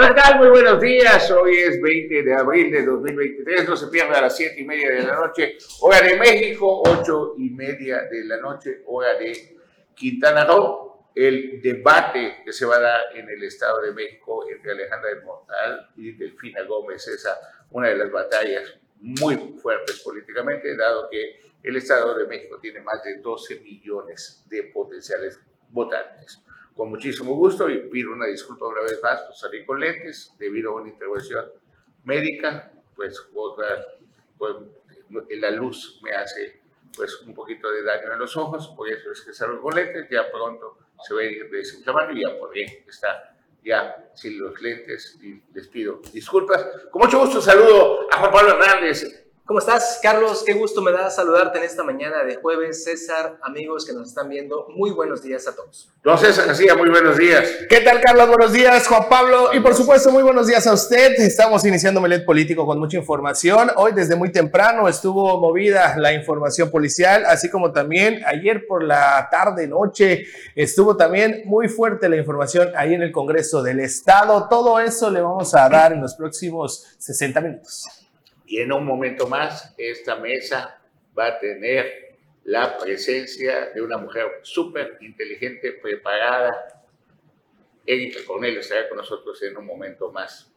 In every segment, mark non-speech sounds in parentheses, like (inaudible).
Hola, ¿qué tal? Muy buenos días. Hoy es 20 de abril de 2023. No se pierda a las 7 y media de la noche, hora de México, 8 y media de la noche, hora de Quintana Roo. El debate que se va a dar en el Estado de México entre Alejandra del Montal y Delfina Gómez, esa una de las batallas muy fuertes políticamente, dado que el Estado de México tiene más de 12 millones de potenciales votantes. Con muchísimo gusto y pido una disculpa una vez más por salir con lentes debido a una intervención médica, pues, pues la luz me hace pues un poquito de daño en los ojos, por eso es que salgo con lentes, ya pronto se va a ir desinflamando y ya podré estar ya sin los lentes y les pido disculpas. Con mucho gusto saludo a Juan Pablo Hernández, ¿Cómo estás, Carlos? Qué gusto me da saludarte en esta mañana de jueves. César, amigos que nos están viendo, muy buenos días a todos. Don César García, muy buenos días. ¿Qué tal, Carlos? Buenos días, Juan Pablo. Y por supuesto, muy buenos días a usted. Estamos iniciando Melet Político con mucha información. Hoy, desde muy temprano, estuvo movida la información policial, así como también ayer por la tarde, noche, estuvo también muy fuerte la información ahí en el Congreso del Estado. Todo eso le vamos a dar en los próximos 60 minutos. Y en un momento más, esta mesa va a tener la presencia de una mujer súper inteligente, preparada. Erika Cornelio estará con nosotros en un momento más,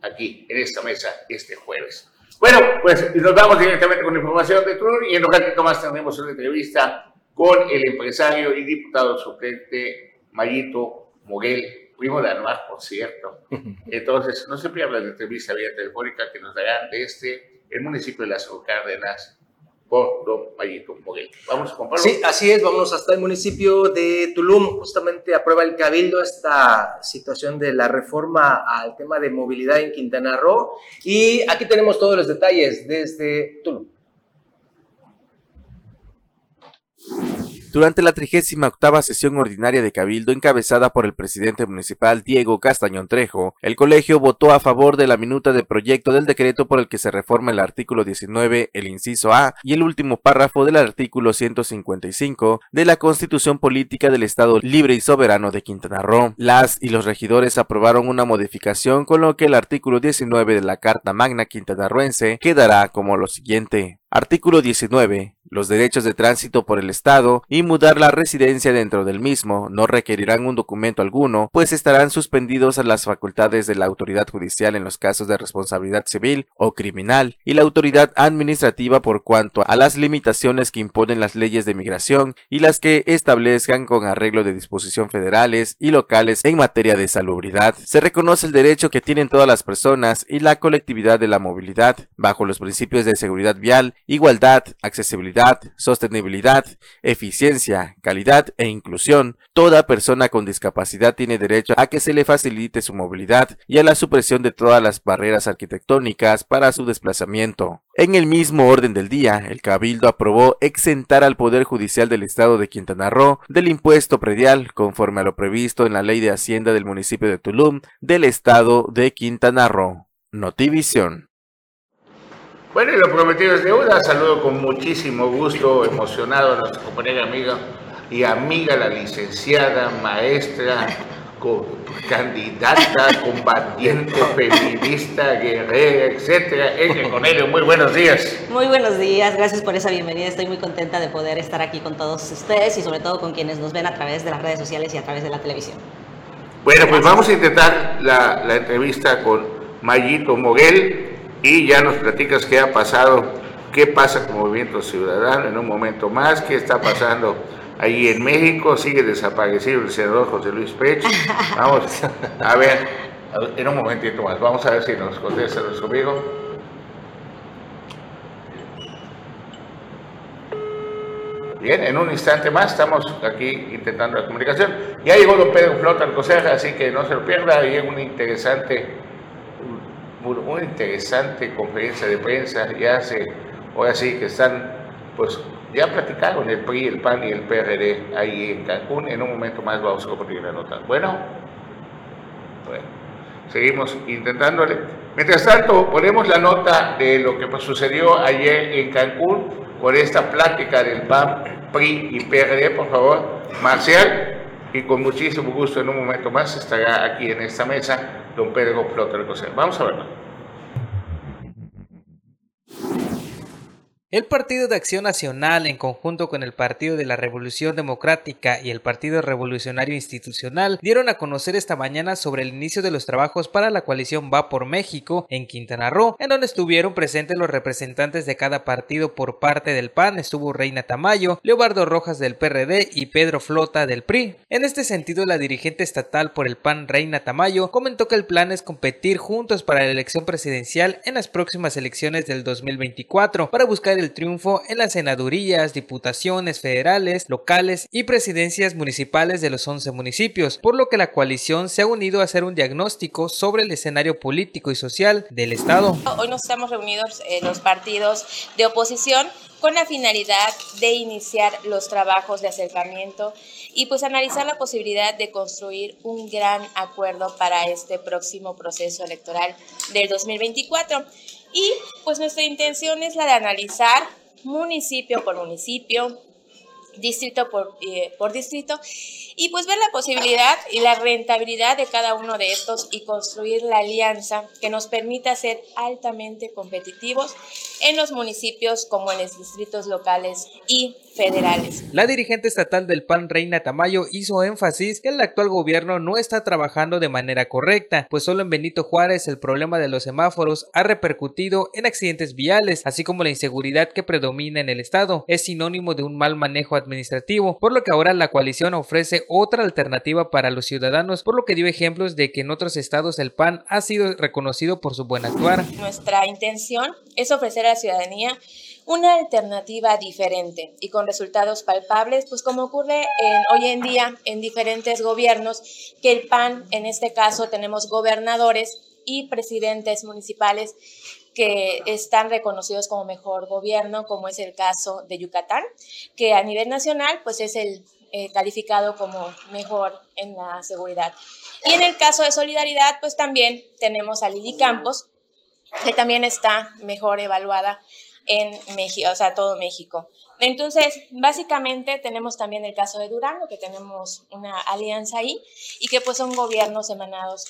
aquí, en esta mesa, este jueves. Bueno, pues nos vamos directamente con información de Trur y en un ratito más tendremos una entrevista con el empresario y diputado suplente Mayito Moguel primo de Anuar, por cierto. (laughs) Entonces, no se pierda la entrevista vía telefónica que nos darán desde el municipio de Las Cárdenas por don Mayito Moguel. Vamos con Pablo. Sí, así es, vamos hasta el municipio de Tulum. Justamente aprueba el Cabildo esta situación de la reforma al tema de movilidad en Quintana Roo. Y aquí tenemos todos los detalles desde Tulum. Durante la 38 sesión ordinaria de Cabildo encabezada por el presidente municipal Diego Castañón Trejo, el colegio votó a favor de la minuta de proyecto del decreto por el que se reforma el artículo 19, el inciso A y el último párrafo del artículo 155 de la Constitución Política del Estado Libre y Soberano de Quintana Roo. Las y los regidores aprobaron una modificación con lo que el artículo 19 de la Carta Magna Quintanarroense quedará como lo siguiente. Artículo 19. Los derechos de tránsito por el Estado y mudar la residencia dentro del mismo no requerirán un documento alguno, pues estarán suspendidos a las facultades de la autoridad judicial en los casos de responsabilidad civil o criminal y la autoridad administrativa por cuanto a las limitaciones que imponen las leyes de migración y las que establezcan con arreglo de disposición federales y locales en materia de salubridad. Se reconoce el derecho que tienen todas las personas y la colectividad de la movilidad bajo los principios de seguridad vial igualdad, accesibilidad, sostenibilidad, eficiencia, calidad e inclusión, toda persona con discapacidad tiene derecho a que se le facilite su movilidad y a la supresión de todas las barreras arquitectónicas para su desplazamiento. En el mismo orden del día, el Cabildo aprobó exentar al Poder Judicial del Estado de Quintana Roo del impuesto predial, conforme a lo previsto en la Ley de Hacienda del municipio de Tulum del Estado de Quintana Roo. Notivisión. Bueno, y lo prometido es deuda. Saludo con muchísimo gusto, emocionado a nuestra compañera amiga y amiga, la licenciada, maestra, candidata, (laughs) combatiente, feminista, guerrera, etcétera. Ella Cornelio, muy buenos días. Muy buenos días, gracias por esa bienvenida. Estoy muy contenta de poder estar aquí con todos ustedes y sobre todo con quienes nos ven a través de las redes sociales y a través de la televisión. Bueno, pues vamos a intentar la, la entrevista con Mayito Moguel y ya nos platicas qué ha pasado, qué pasa con Movimiento Ciudadano en un momento más, qué está pasando ahí en México, sigue desaparecido el senador José Luis Pech. (laughs) Vamos a ver, en un momentito más, vamos a ver si nos contesta nuestro amigo. Bien, en un instante más estamos aquí intentando la comunicación. Ya llegó don Pedro Flota Alcocer, así que no se lo pierda, y es un interesante una interesante conferencia de prensa, ya hace, ahora sí que están, pues ya platicaron el PRI, el PAN y el PRD ahí en Cancún, en un momento más vamos a compartir la nota. Bueno, bueno, seguimos intentándole. Mientras tanto, ponemos la nota de lo que sucedió ayer en Cancún con esta plática del PAN, PRI y PRD, por favor, Marcial, y con muchísimo gusto en un momento más estará aquí en esta mesa don Pedro Flota Vamos a verlo. El Partido de Acción Nacional, en conjunto con el Partido de la Revolución Democrática y el Partido Revolucionario Institucional, dieron a conocer esta mañana sobre el inicio de los trabajos para la coalición Va por México en Quintana Roo, en donde estuvieron presentes los representantes de cada partido por parte del PAN. Estuvo Reina Tamayo, Leobardo Rojas del PRD y Pedro Flota del PRI. En este sentido, la dirigente estatal por el PAN, Reina Tamayo, comentó que el plan es competir juntos para la elección presidencial en las próximas elecciones del 2024 para buscar el el triunfo en las senadurías, diputaciones federales, locales y presidencias municipales de los 11 municipios, por lo que la coalición se ha unido a hacer un diagnóstico sobre el escenario político y social del Estado. Hoy nos estamos reunidos en los partidos de oposición con la finalidad de iniciar los trabajos de acercamiento y pues analizar la posibilidad de construir un gran acuerdo para este próximo proceso electoral del 2024. Y pues nuestra intención es la de analizar municipio por municipio, distrito por, eh, por distrito, y pues ver la posibilidad y la rentabilidad de cada uno de estos y construir la alianza que nos permita ser altamente competitivos en los municipios como en los distritos locales y federales. La dirigente estatal del PAN, Reina Tamayo, hizo énfasis que el actual gobierno no está trabajando de manera correcta, pues solo en Benito Juárez el problema de los semáforos ha repercutido en accidentes viales, así como la inseguridad que predomina en el estado. Es sinónimo de un mal manejo administrativo, por lo que ahora la coalición ofrece otra alternativa para los ciudadanos, por lo que dio ejemplos de que en otros estados el PAN ha sido reconocido por su buen actuar. Nuestra intención es ofrecer a la ciudadanía una alternativa diferente y con resultados palpables, pues como ocurre hoy en día en diferentes gobiernos, que el PAN, en este caso tenemos gobernadores y presidentes municipales que están reconocidos como mejor gobierno, como es el caso de Yucatán, que a nivel nacional pues es el eh, calificado como mejor en la seguridad. Y en el caso de solidaridad pues también tenemos a Lili Campos, que también está mejor evaluada en México, o sea, todo México. Entonces, básicamente tenemos también el caso de Durango, que tenemos una alianza ahí y que pues son gobiernos emanados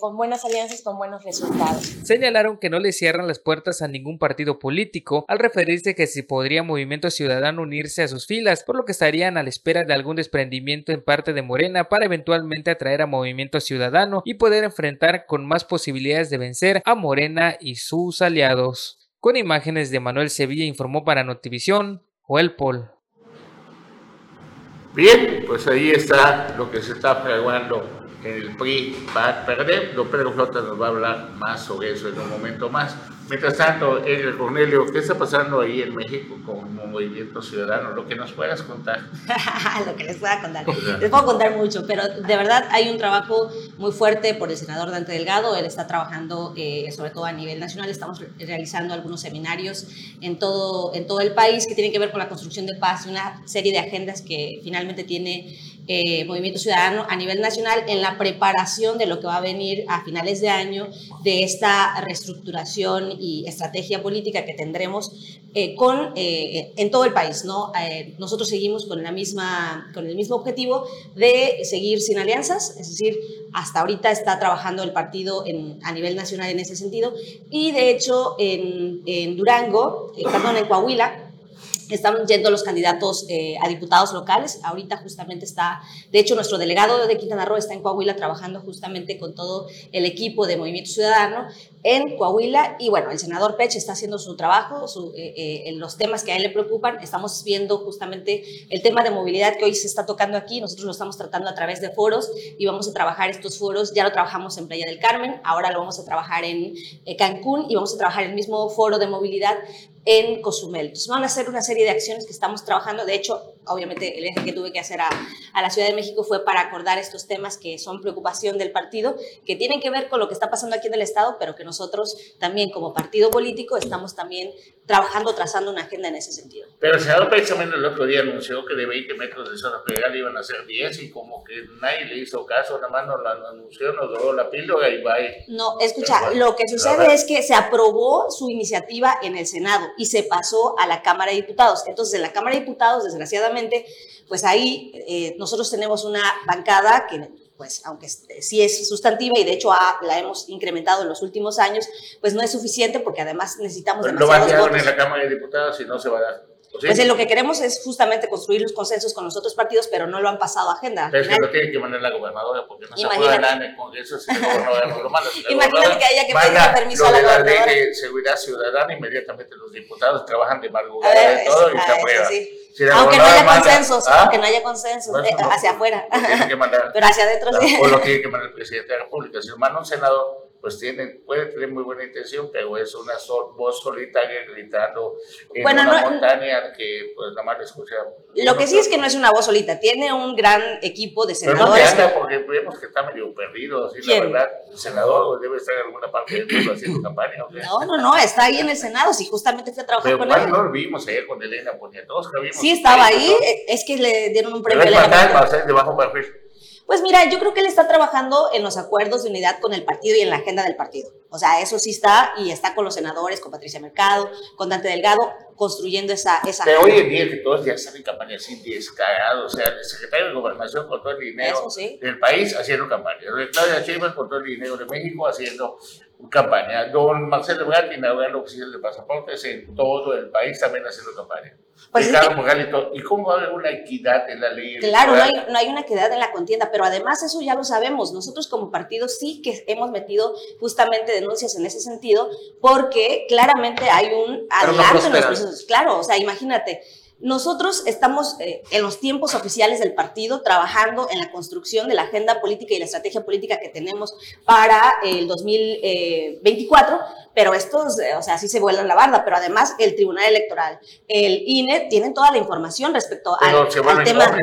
con buenas alianzas, con buenos resultados. Señalaron que no le cierran las puertas a ningún partido político al referirse que si podría Movimiento Ciudadano unirse a sus filas, por lo que estarían a la espera de algún desprendimiento en parte de Morena para eventualmente atraer a Movimiento Ciudadano y poder enfrentar con más posibilidades de vencer a Morena y sus aliados. Con imágenes de Manuel Sevilla informó para Notivisión Joel Paul. Bien, pues ahí está lo que se está fraguando el PRI para perder. Don Pedro Flota nos va a hablar más sobre eso en un momento más. Mientras tanto, Edgar Cornelio, ¿qué está pasando ahí en México con Movimiento Ciudadano? Lo que nos puedas contar. (laughs) lo que les pueda contar. les puedo contar mucho, pero de verdad hay un trabajo muy fuerte por el senador Dante Delgado. Él está trabajando eh, sobre todo a nivel nacional. Estamos realizando algunos seminarios en todo, en todo el país que tienen que ver con la construcción de paz y una serie de agendas que finalmente tiene eh, Movimiento Ciudadano a nivel nacional en la preparación de lo que va a venir a finales de año de esta reestructuración y estrategia política que tendremos eh, con, eh, en todo el país. ¿no? nosotros seguimos con, la misma, con el mismo objetivo de seguir sin alianzas, es decir, hasta ahorita está trabajando el partido en, a nivel nacional en ese sentido y de hecho en, en Durango, perdón, en Coahuila, están yendo los candidatos eh, a diputados locales. Ahorita justamente está, de hecho, nuestro delegado de Quintana Roo está en Coahuila trabajando justamente con todo el equipo de Movimiento Ciudadano en Coahuila. Y bueno, el senador Pech está haciendo su trabajo, eh, eh, en los temas que a él le preocupan. Estamos viendo justamente el tema de movilidad que hoy se está tocando aquí. Nosotros lo estamos tratando a través de foros y vamos a trabajar estos foros. Ya lo trabajamos en Playa del Carmen, ahora lo vamos a trabajar en Cancún y vamos a trabajar el mismo foro de movilidad en Cozumel. Entonces van a ser una serie de acciones que estamos trabajando. De hecho, obviamente el eje que tuve que hacer a, a, la Ciudad de México fue para acordar estos temas que son preocupación del partido, que tienen que ver con lo que está pasando aquí en el Estado, pero que nosotros también como partido político estamos también trabajando, trazando una agenda en ese sentido. Pero el senador precisamente el otro día anunció que de 20 metros de zona federal iban a ser 10 y como que nadie le hizo caso, nada más nos lo anunció, nos dio la píldora y va No, escucha, lo que sucede es que se aprobó su iniciativa en el Senado y se pasó a la Cámara de Diputados. Entonces, en la Cámara de Diputados, desgraciadamente, pues ahí eh, nosotros tenemos una bancada que pues aunque sí es sustantiva y de hecho la hemos incrementado en los últimos años, pues no es suficiente porque además necesitamos Lo van a en la Cámara de Diputados y no se va a dar. Pues lo que queremos es justamente construir los consensos con los otros partidos, pero no lo han pasado a agenda. Pero es que lo tiene que mandar la gobernadora porque no Imagínate. se puede dar en el Congreso si la gobernadora lo manda. Imagínate que haya que pedir permiso a la gobernadora. La ley de seguridad ciudadana, inmediatamente los diputados trabajan de madrugada de todo y se aprueba. aunque no haya consensos, ¿ah? aunque no haya consensos eh, hacia afuera. Mandar, (laughs) pero hacia adentro sí. O lo tiene que mandar el presidente de la República. Si lo manda un senador pues tiene, puede tener muy buena intención, pero es una voz solitaria gritando en una montaña que pues nada más escucha. Lo que sí es que no es una voz solita, tiene un gran equipo de senadores. Pero no anda porque vemos que está medio perdido, así la verdad. El senador debe estar en alguna parte del mundo haciendo campaña. No, no, no, está ahí en el Senado, sí, justamente fue a trabajar pero con él. no lo vimos ayer con Elena Poniatowska, vimos. Sí, estaba ahí, es que le dieron un premio. Pero es fatal, de bajo perfil. Pues mira, yo creo que él está trabajando en los acuerdos de unidad con el partido y en la agenda del partido. O sea, eso sí está y está con los senadores, con Patricia Mercado, con Dante Delgado, construyendo esa, esa Pero hoy en día que todos ya están en campaña así descarados, o sea, el secretario de Gobernación con todo el dinero del país haciendo campaña, el Claudia Sheinbaum con todo el dinero de México haciendo campaña, don Marcelo Ebrard inaugurando oficial de pasaportes en todo el país también haciendo campaña. Pues ¿Y cómo va a haber una equidad en la ley? Claro, no hay, no hay, una equidad en la contienda, pero además eso ya lo sabemos. Nosotros como partido sí que hemos metido justamente denuncias en ese sentido, porque claramente hay un adelanto en los procesos. Claro, o sea, imagínate, nosotros estamos eh, en los tiempos oficiales del partido trabajando en la construcción de la agenda política y la estrategia política que tenemos para el 2024, pero estos, eh, o sea, sí se vuelven la barda, pero además el Tribunal Electoral, el INE, tienen toda la información respecto al, tema.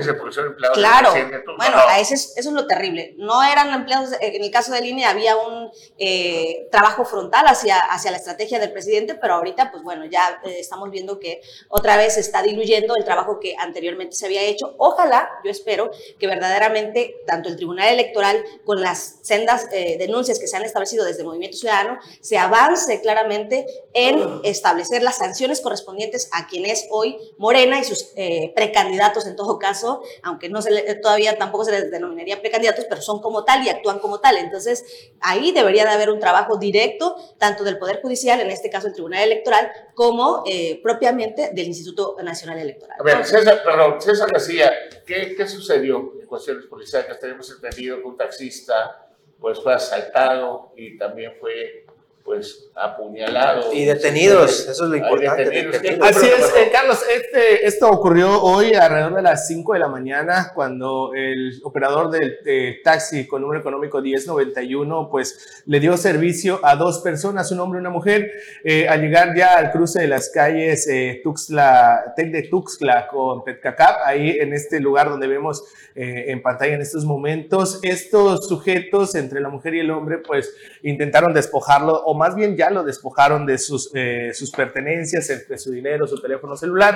claro, bueno, eso es, eso es lo terrible. No eran empleados, en el caso del INE había un eh, trabajo frontal hacia, hacia la estrategia del presidente, pero ahorita, pues bueno, ya estamos viendo que otra vez está diluyendo el trabajo que anteriormente se había hecho. Ojalá, yo espero que verdaderamente tanto el Tribunal Electoral con las sendas eh, denuncias que se han establecido desde el Movimiento Ciudadano se avance claramente en establecer las sanciones correspondientes a quien es hoy Morena y sus eh, precandidatos en todo caso, aunque no se todavía tampoco se les denominaría precandidatos, pero son como tal y actúan como tal. Entonces, ahí debería de haber un trabajo directo tanto del Poder Judicial, en este caso el Tribunal Electoral, como eh, propiamente del Instituto Nacional electoral. A ver, César, perdón, César García, ¿qué, ¿qué sucedió en cuestiones policiales? Tenemos entendido que un taxista pues fue asaltado y también fue pues apuñalados. Y detenidos, eso es lo importante. Así es, eh, Carlos, este, esto ocurrió hoy alrededor de las 5 de la mañana cuando el operador del taxi con número económico 1091 pues le dio servicio a dos personas, un hombre y una mujer, eh, al llegar ya al cruce de las calles eh, Tuxtla, Tec de Tuxtla con Petcacap, ahí en este lugar donde vemos eh, en pantalla en estos momentos, estos sujetos entre la mujer y el hombre pues intentaron despojarlo más bien ya lo despojaron de sus, eh, sus pertenencias, de su dinero, su teléfono celular.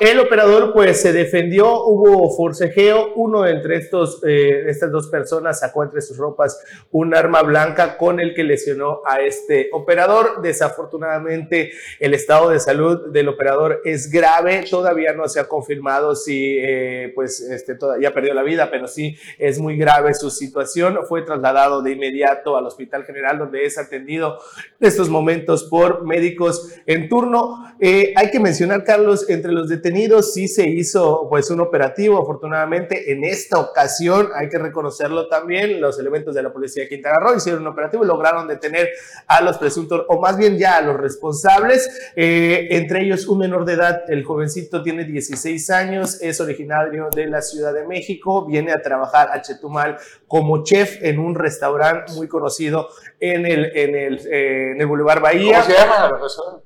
El operador pues se defendió, hubo forcejeo, uno entre estos, eh, estas dos personas sacó entre sus ropas un arma blanca con el que lesionó a este operador. Desafortunadamente el estado de salud del operador es grave, todavía no se ha confirmado si eh, pues este, ya perdió la vida, pero sí es muy grave su situación. Fue trasladado de inmediato al Hospital General donde es atendido en estos momentos por médicos en turno. Eh, hay que mencionar, Carlos, entre los detenidos sí se hizo pues un operativo, afortunadamente en esta ocasión, hay que reconocerlo también, los elementos de la policía de Quintana Roo hicieron un operativo y lograron detener a los presuntos, o más bien ya a los responsables, eh, entre ellos un menor de edad, el jovencito tiene 16 años, es originario de la Ciudad de México, viene a trabajar a Chetumal como chef en un restaurante muy conocido en el, en el, eh, en el Boulevard Bahía. ¿Cómo se llama la persona?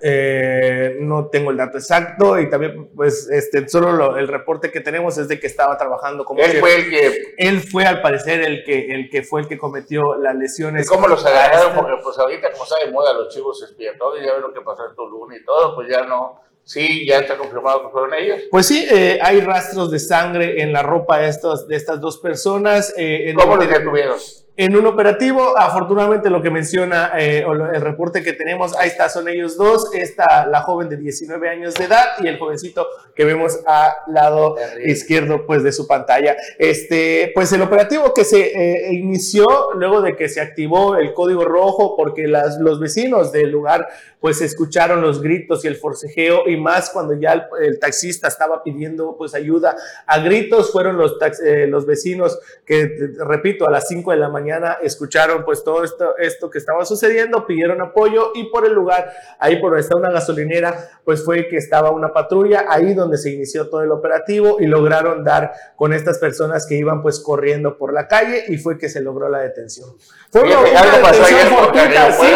Eh, no tengo el dato exacto y también pues este solo el reporte que tenemos es de que estaba trabajando como él fue el que él fue al parecer el que el que fue el que cometió las lesiones ¿Y cómo los agarraron? porque pues ahorita como está de moda los chivos expiatorios ya ven lo que pasó en Tulum y todo pues ya no Sí, ya está confirmado que fueron ellos. Pues sí, eh, hay rastros de sangre en la ropa de, estos, de estas dos personas. Eh, ¿Cómo los detuvieron? En un operativo. Afortunadamente lo que menciona eh, el reporte que tenemos, ahí está, son ellos dos, está la joven de 19 años de edad y el jovencito que vemos al lado izquierdo pues de su pantalla. Este, pues el operativo que se eh, inició luego de que se activó el código rojo porque las, los vecinos del lugar pues escucharon los gritos y el forcejeo y más cuando ya el, taxista estaba pidiendo pues ayuda a gritos, fueron los, eh, los vecinos que, repito, a las 5 de la mañana escucharon pues todo esto, esto que estaba sucediendo, pidieron apoyo y por el lugar, ahí por donde está una gasolinera, pues fue que estaba una patrulla, ahí donde se inició todo el operativo y lograron dar con estas personas que iban pues corriendo por la calle y fue que se logró la detención. Fue una, detención fortuita, ¿sí?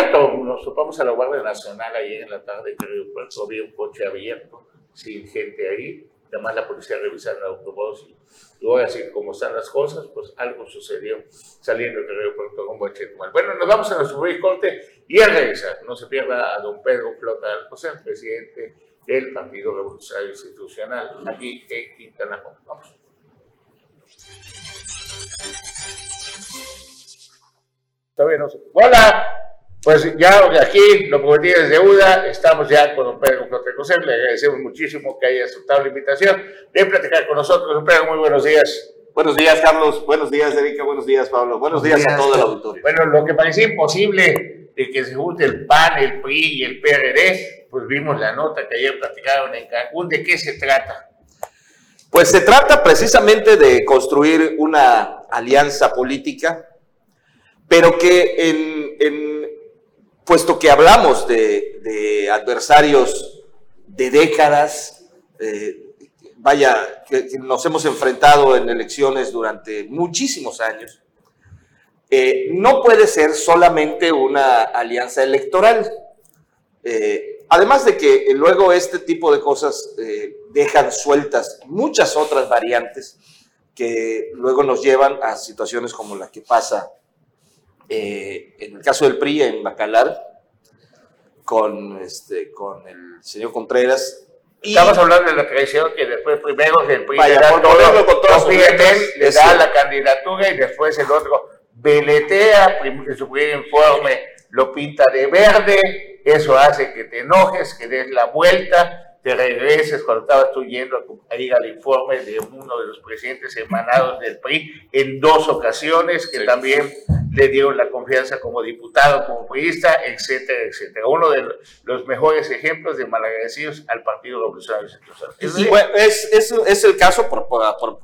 Nos topamos a la Guardia Nacional ahí en la tarde, que había un coche abierto, sin gente ahí, además la policía revisaron el autobús y luego así como están las cosas, pues algo sucedió saliendo del aeropuerto con Chetumal. Bueno, nos vamos a nuestro break corte y al regresar, no se pierda a don Pedro Flota José, presidente del Partido Revolucionario Institucional aquí en Quintana Roo. Vamos. Todavía no Hola. Pues ya aquí lo prometido es deuda, estamos ya con don Pedro José, le agradecemos muchísimo que haya aceptado la invitación de platicar con nosotros. Don Pedro, muy buenos días. Buenos días, Carlos. Buenos días, Erika. Buenos días, Pablo. Buenos, días, a todo el auditorio. Bueno, lo que parecía imposible de que se junte el PAN, el PRI y el PRD, pues vimos la nota que ayer platicaron en Cancún. ¿De qué se trata? Pues se trata precisamente de construir una alianza política, pero que en puesto que hablamos de, adversarios de décadas, eh, vaya, que, nos hemos enfrentado en elecciones durante muchísimos años, eh, no puede ser solamente una alianza electoral. Eh, además de que luego este tipo de cosas dejan sueltas muchas otras variantes que luego nos llevan a situaciones como la que pasa eh, en el caso del PRI en Bacalar, con, este, con el señor Contreras. Estamos hablando de la tradición que después primero el PRI le da, todo, con todo le da la candidatura y después el otro veletea, su primer informe lo pinta de verde, eso hace que te enojes, que des la vuelta, te regreses cuando estabas tú yendo a ir al informe de uno de los presidentes emanados del PRI en dos ocasiones, que también le dieron la confianza como diputado, como priista, etcétera, etcétera. Uno de los mejores ejemplos de malagradecidos al Partido Revolucionario Institucional. Es, es, es, el caso, por,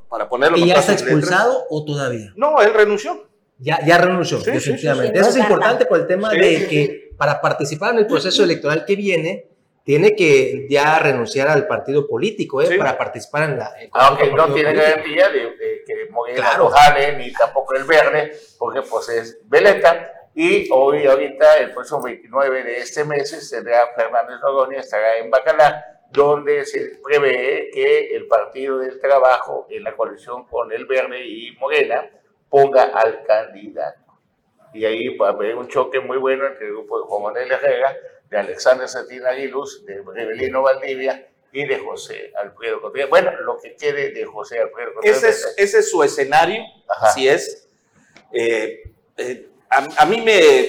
para ponerlo ¿Y ya está expulsado o todavía? No, él renunció. Ya, ya renunció, definitivamente. Eso es importante por el tema de que para participar en el proceso electoral que viene, tiene que ya renunciar al partido político ¿eh? para participar en la... Aunque no tiene garantía de, que Morena claro. no ni tampoco el verde, porque pues es Veleta. Y hoy, ahorita, el próximo 29 de este mes, será Fernández Noroña, estará en Bacalar, donde se prevé que el Partido del Trabajo, en la coalición con el Verde y Morena, ponga al candidato. Y ahí va a haber un choque muy bueno entre el grupo de Juan Manuel Herrera de Alexander Satina Aguiluz, de Rebelino Valdivia y de José Alfredo Contreras. Bueno, lo que quede de José Alfredo Contreras. Ese es, ese es su escenario, así es. Eh, eh, a, mí me,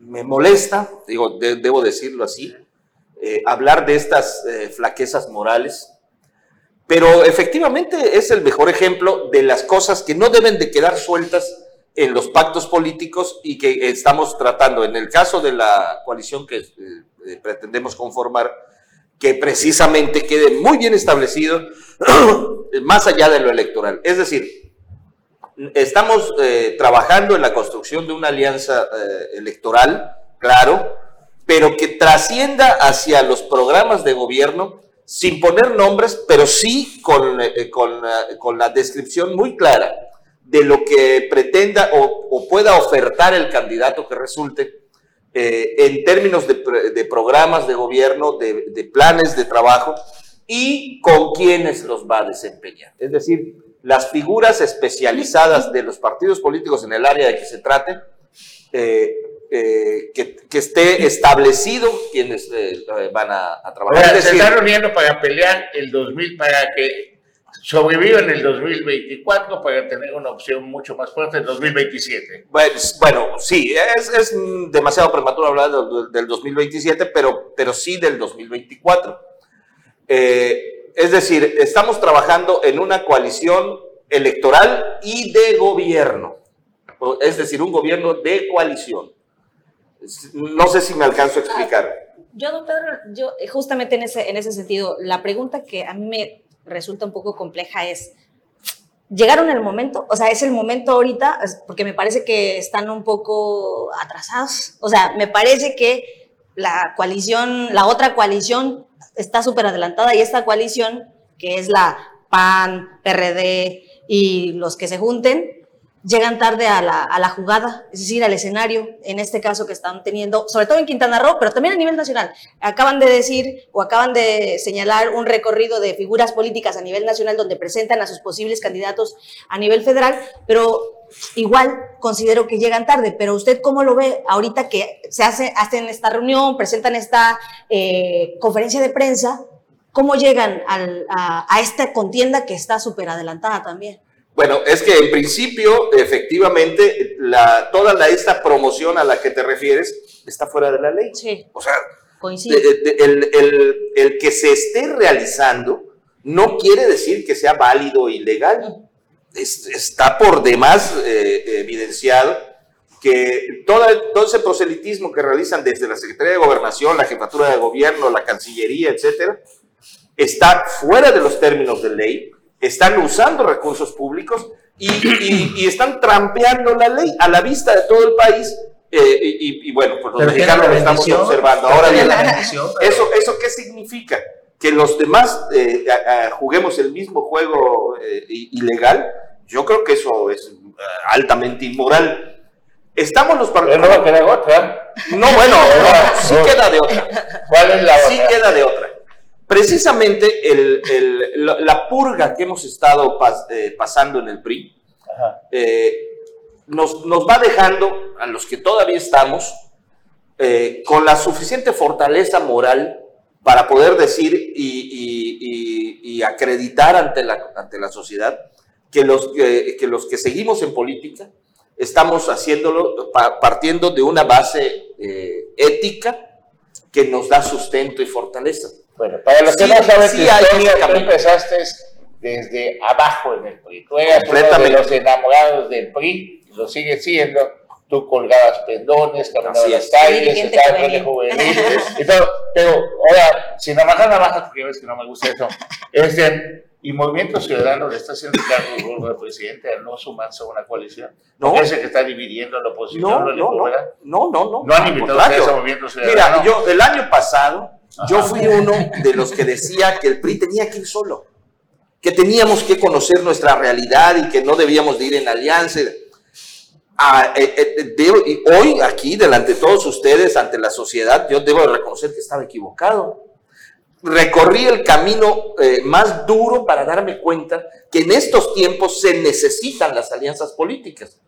me molesta, digo, debo decirlo así, eh, hablar de estas flaquezas morales, pero efectivamente es el mejor ejemplo de las cosas que no deben de quedar sueltas en los pactos políticos y que estamos tratando, en el caso de la coalición que eh, pretendemos conformar, que precisamente quede muy bien establecido (clears throat) más allá de lo electoral. Es decir, estamos eh, trabajando en la construcción de una alianza eh, electoral, claro, pero que trascienda hacia los programas de gobierno sin poner nombres, pero sí con, con, con la descripción muy clara de lo que pretenda o, pueda ofertar el candidato que resulte eh, en términos de, programas de gobierno, de, planes de trabajo y con quienes los va a desempeñar. Es decir, las figuras especializadas de los partidos políticos en el área de que se trate, eh, eh, que, esté establecido quienes van a, trabajar. se están reuniendo para pelear el 2000, para que sobrevive en el 2024 para tener una opción mucho más fuerte en 2027. Bueno, bueno sí, es, es, demasiado prematuro hablar del, del 2027, pero, pero sí del 2024. Eh, es decir, estamos trabajando en una coalición electoral y de gobierno. Es decir, un gobierno de coalición. No sé si me alcanzo a explicar. Yo, don Pedro, yo eh, justamente en ese, en ese sentido, la pregunta que a mí me resulta un poco compleja es, ¿llegaron el momento? O sea, ¿es el momento ahorita? Porque me parece que están un poco atrasados. O sea, me parece que la coalición, la otra coalición está súper adelantada y esta coalición, que es la PAN, PRD y los que se junten, llegan tarde a la, jugada, es decir, al escenario, en este caso que están teniendo, sobre todo en Quintana Roo, pero también a nivel nacional. Acaban de decir o acaban de señalar un recorrido de figuras políticas a nivel nacional donde presentan a sus posibles candidatos a nivel federal, pero igual considero que llegan tarde. Pero usted cómo lo ve ahorita que se hace, hacen esta reunión, presentan esta eh, conferencia de prensa, ¿cómo llegan al, a, a esta contienda que está súper adelantada también? Bueno, es que en principio, efectivamente, la, toda la, esta promoción a la que te refieres está fuera de la ley. Sí. O sea, el, el, el, que se esté realizando no quiere decir que sea válido o ilegal. Es, está por demás eh, evidenciado que todo, todo ese proselitismo que realizan desde la Secretaría de Gobernación, la Jefatura de Gobierno, la Cancillería, etcétera, está fuera de los términos de ley están usando recursos públicos y, están trampeando la ley a la vista de todo el país. Eh, y, bueno, pues los mexicanos lo estamos observando. Ahora bien, ¿eso, ¿eso qué significa? Que los demás eh, juguemos el mismo juego eh, ilegal. Yo creo que eso es altamente inmoral. Estamos los partidos. no otra. No, bueno, sí queda de otra. ¿Cuál es la otra? Sí queda de otra. Precisamente el, la purga que hemos estado eh, pasando en el PRI eh, nos, nos, va dejando, a los que todavía estamos, eh, con la suficiente fortaleza moral para poder decir y, acreditar ante la, ante la sociedad que los, que los que seguimos en política estamos haciéndolo partiendo de una base ética que nos da sustento y fortaleza. Bueno, para los que no saben sí, tú empezaste desde abajo en el PRI. Tú eras uno de los enamorados del PRI, lo sigues siendo. Tú colgabas pendones, caminabas las calles, estabas en el juvenil (laughs) y todo. Pero ahora, sin amagar navajas, porque ves que no me gusta eso, es de, y Movimiento Ciudadano le está haciendo cargo al presidente al no sumarse a una coalición. No. el que está dividiendo la oposición. No, no, no, no, no, no. No han invitado a ese Movimiento Ciudadano. Mira, yo el año pasado yo fui uno de los que decía que el PRI tenía que ir solo, que teníamos que conocer nuestra realidad y que no debíamos de ir en alianza. Ah, eh, eh, hoy aquí, delante de todos ustedes, ante la sociedad, yo debo reconocer que estaba equivocado. Recorrí el camino eh, más duro para darme cuenta que en estos tiempos se necesitan las alianzas políticas.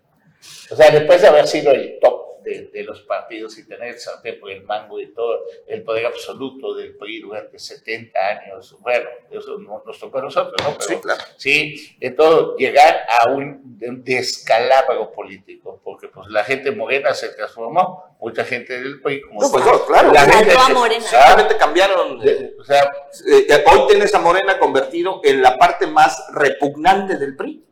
O sea, después de haber sido el top de, los partidos y tener el por el mango y todo el poder absoluto del PRI durante 70 años. Bueno, eso no, nos tocó a nosotros, ¿no? sí, claro. Sí, entonces llegar a un, descalabro político, porque pues la gente morena se transformó, mucha gente del PRI, como... No, pues claro, la gente morena. Solamente cambiaron, o sea, eh, hoy tienes a Morena convertido en la parte más repugnante del PRI.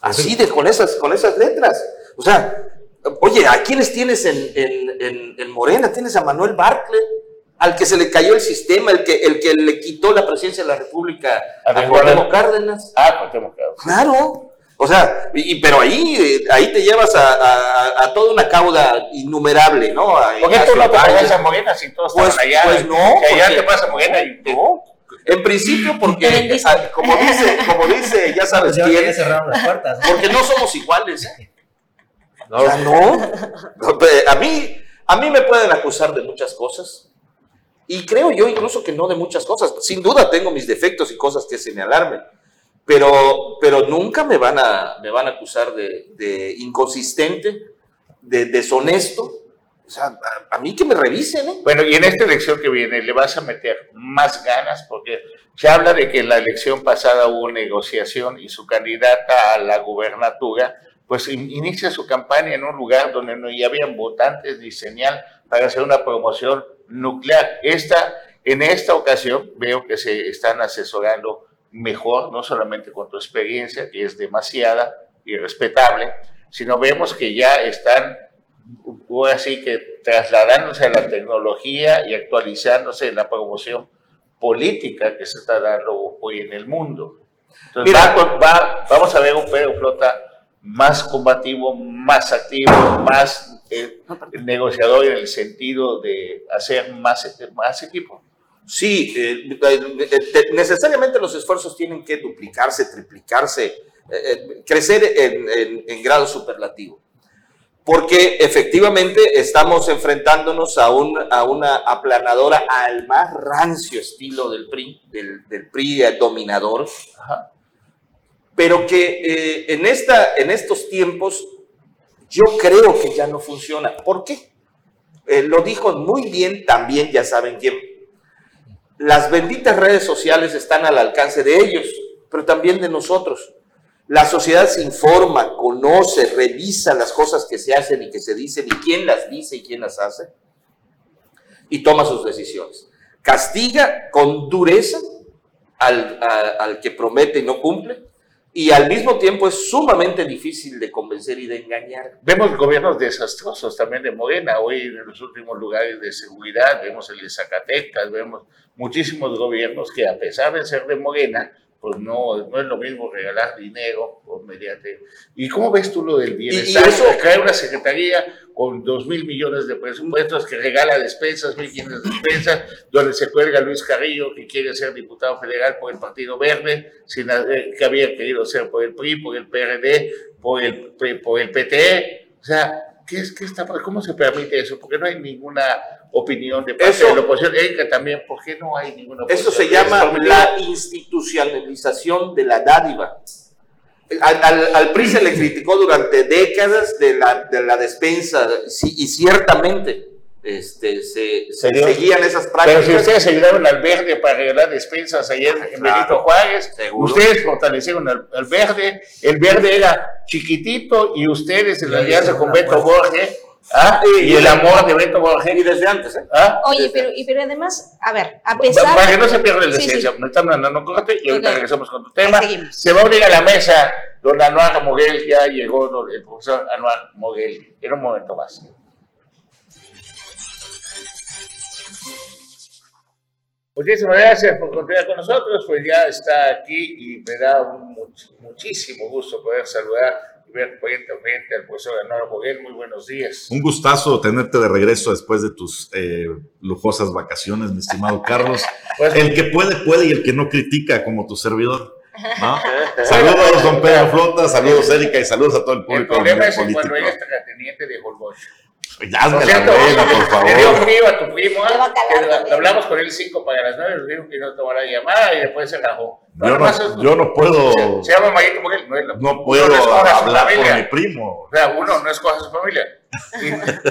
Así de con esas, con esas letras. O sea, Oye, ¿a quiénes tienes en, Morena? Tienes a Manuel Barclay, al que se le cayó el sistema, el que, el que le quitó la presidencia de la República a, a Cárdenas. Ah, Cuauhtémoc Cárdenas. Claro. O sea, y, pero ahí, eh, ahí te llevas a, toda una cauda innumerable, ¿no? ¿Por qué tú no te vas a Morena si todos pues, allá? Pues no. allá te pasa Morena y no. En principio, porque, (laughs) ah, como dice, como dice, ya sabes pues quién. Porque no somos iguales. ¿eh? No, no. (laughs) A mí, a mí me pueden acusar de muchas cosas. Y creo yo incluso que no de muchas cosas. Sin duda tengo mis defectos y cosas que se me alarmen. Pero, pero nunca me van a, me van a acusar de, inconsistente, de deshonesto, O sea, a, a mí que me revisen, ¿eh? Bueno, y en esta elección que viene, ¿le vas a meter más ganas? Porque se habla de que en la elección pasada hubo negociación y su candidata a la gubernatura, pues in- inicia su campaña en un lugar donde no ya habían votantes ni señal para hacer una promoción nuclear. Esta, en esta ocasión veo que se están asesorando mejor, no solamente con tu experiencia, que es demasiada y respetable, sino vemos que ya están ahora sí que trasladándose a la tecnología y actualizándose en la promoción política que se está dando hoy en el mundo. Entonces, Mira. va con- va- vamos a ver un Pedro Flota más combativo, más activo, más eh, negociador en el sentido de hacer más, más equipo. Sí, eh, eh, te- necesariamente los esfuerzos tienen que duplicarse, triplicarse, eh, eh, crecer en, en- en grado superlativo. Porque efectivamente estamos enfrentándonos a, un- a una aplanadora al más rancio estilo del PRI, del, del PRI dominador, Ajá. Pero que eh, en, esta, en estos tiempos yo creo que ya no funciona. ¿Por qué? Eh, lo dijo muy bien también, ya saben quién. Las benditas redes sociales están al alcance de ellos, pero también de nosotros. La sociedad se informa, conoce, revisa las cosas que se hacen y que se dicen y quién las dice y quién las hace y toma sus decisiones. Castiga con dureza al, a- al que promete y no cumple y al mismo tiempo es sumamente difícil de convencer y de engañar. Vemos gobiernos desastrosos también de Morena, hoy en los últimos lugares de seguridad, vemos el de Zacatecas, vemos muchísimos gobiernos que a pesar de ser de Morena, pues no, no es lo mismo regalar dinero o mediante... ¿Y cómo ves tú lo del bienestar? eso- Cae una secretaría con dos mil millones de presupuestos que regala despensas, mil quinientas despensas, donde se cuelga Luis Carrillo, que quiere ser diputado federal por el Partido Verde, sin, eh, que había querido ser por el PRI, por el PRD, por el, por el PTE. O sea, ¿qué es, qué está, ¿cómo se permite eso? Porque no hay ninguna opinión de parte Eso- de la oposición. Erika también, ¿por qué no hay ninguna oposición? Eso se llama la institucionalización de la dádiva. Al, al- al PRI se le criticó durante décadas de la, de la despensa sí, y ciertamente este, se, se seguían esas Pero prácticas. si ustedes ayudaron al verde para regalar despensas ayer en Claro, Benito Juárez, seguro. ustedes fortalecieron al, al verde, el verde era chiquitito y ustedes en la alianza con Beto. Borges, ¿ah? Sí, y el amor de Beto y Borges, desde antes, ¿eh? ¿ah? Oye, pero, y, pero además, a ver, a pesar... Para que no se pierda la Sí, sí. esencia, me están mandando un corte y ahorita regresamos con tu tema. Se va a unir a la mesa don Anuar Moguel, ya llegó don- el profesor Anuar Moguel. En un momento más. Muchísimas gracias por continuar con nosotros, pues ya está aquí y me da un much- muchísimo gusto poder saludar y ver frente a frente al profesor Anuar Moguel. Muy buenos días. Un gustazo tenerte de regreso después de tus eh, lujosas vacaciones, mi estimado Carlos. (laughs) Pues, El que puede, puede y el que no critica, como tu servidor. ¿no? (laughs) Saludos, don Pedro Flota, saludos, Erika, y saludos a todo el el público problema es político. cuando ella está teniente de Holbox. Ya hazme Por la buena, por le dio favor. frío a tu primo. Le también. hablamos con él 5 para las 9, nos dijeron que no tomara llamada y después se rajó. Yo no, es- yo no puedo, se, se llama Mayito Moguel. No, es la- no puedo hablar por familia. mi primo. O sea, uno no escoge a su familia. Y,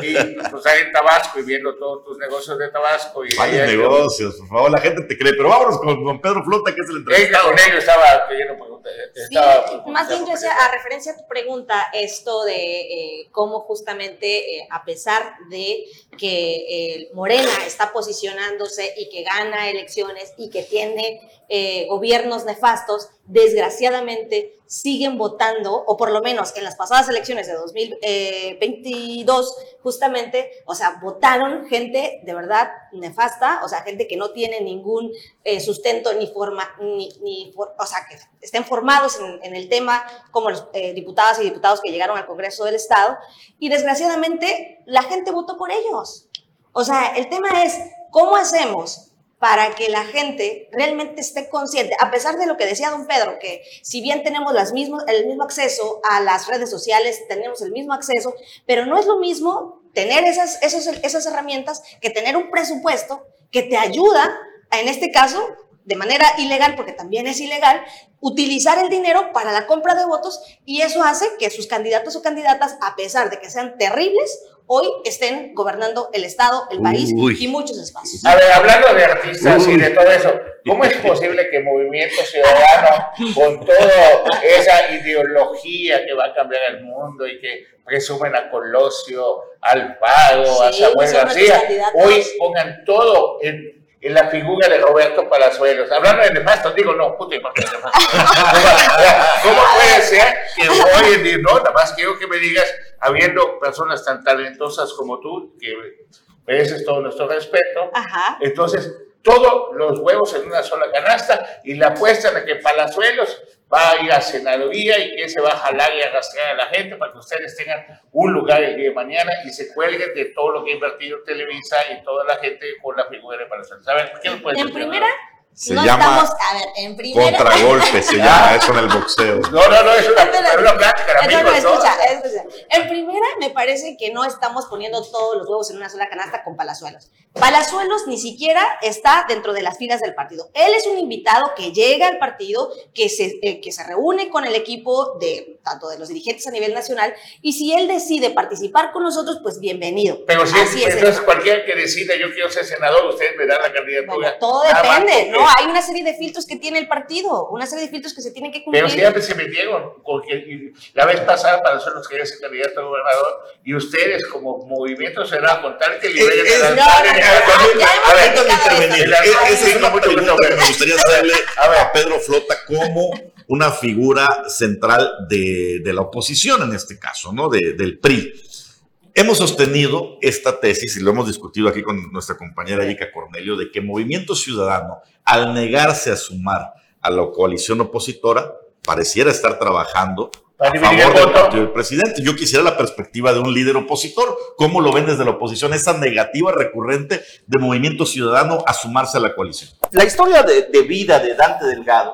y pues ahí en Tabasco y viendo todos tus negocios de Tabasco. Y Varios negocios, por favor, la gente te cree. Pero vámonos con don Pedro Flota, que es el entrevistado. Bonello estaba pidiendo preguntas. Sí, más bien yo decía, a referencia a tu pregunta, esto de eh, cómo justamente, eh, a pesar de que eh, Morena está posicionándose y que gana elecciones y que tiene eh, gobiernos nefastos, desgraciadamente siguen votando, o por lo menos en las pasadas elecciones de 2022, justamente, o sea, votaron gente de verdad nefasta, o sea, gente que no tiene ningún eh, sustento ni forma, ni, o sea, que estén formados en, en el tema, como los eh, diputadas y diputados que llegaron al Congreso del Estado, y desgraciadamente la gente votó por ellos. O sea, el tema es, ¿cómo hacemos para que la gente realmente esté consciente, a pesar de lo que decía don Pedro, que si bien tenemos el mismo acceso a las redes sociales, tenemos el mismo acceso, pero no es lo mismo tener esas herramientas que tener un presupuesto que te ayuda, en este caso, de manera ilegal, porque también es ilegal, utilizar el dinero para la compra de votos y eso hace que sus candidatos o candidatas, a pesar de que sean terribles, hoy estén gobernando el Estado, el país Uy. y muchos espacios. A ver, hablando de artistas y de todo eso, ¿cómo es posible que Movimiento Ciudadano, con toda esa ideología que va a cambiar el mundo y que presumen a Colosio, al Pago, a Sí, Samuel son nuestros García, hoy pongan todo en, en la figura de Roberto Palazuelos? Hablando de nefastos, digo, no, puta. (laughs) ¿Cómo puede ser que hoy en día, no, nada más quiero que me digas, habiendo personas tan talentosas como tú, que mereces todo nuestro respeto, Ajá. entonces, todos los huevos en una sola canasta y la apuestan a que Palazuelos va a ir a senaduría y que se va a jalar y arrastrar a la gente para que ustedes tengan un lugar el día de mañana y se cuelguen de todo lo que ha invertido Televisa y toda la gente con la figura de Palazuelos. A ver, ¿qué nos puedes En primera, Se no llama estamos, a ver, en primera. Contragolpe se llama (laughs) eso en el boxeo. No, no, no, es una, es una plática, No, no, amigos, ¿no? escucha, escucha. En primera, me parece que no estamos poniendo todos los huevos en una sola canasta con Palazuelos. Palazuelos ni siquiera está dentro de las filas del partido. Él es un invitado que llega al partido, que se, eh, que se reúne con el equipo de tanto de los dirigentes a nivel nacional, y si él decide participar con nosotros, pues bienvenido. Pero si Así es. entonces cualquiera que decida yo quiero ser senador, ustedes me dan la candidatura. Bueno, todo depende, ¿no? Hay una serie de filtros que tiene el partido, una serie de filtros que se tienen que cumplir. Pero siempre se metieron, porque la vez pasada para nosotros quería ser candidato a gobernador y ustedes como movimiento que no, no, a- no, ya hemos a ver, platicado de intervenir. esto. E- Esa es una Mucho pregunta gusto. que me gustaría hacerle a Pedro Flota como una figura central de, de la oposición en este caso, ¿no? De- del PRI. Hemos sostenido esta tesis y lo hemos discutido aquí con nuestra compañera Erika Cornelio de que Movimiento Ciudadano, al negarse a sumar a la coalición opositora, pareciera estar trabajando Para a favor el del partido del presidente. Yo quisiera la perspectiva de un líder opositor. ¿Cómo lo ven desde la oposición? Esa negativa recurrente de Movimiento Ciudadano a sumarse a la coalición. La historia de, de vida de Dante Delgado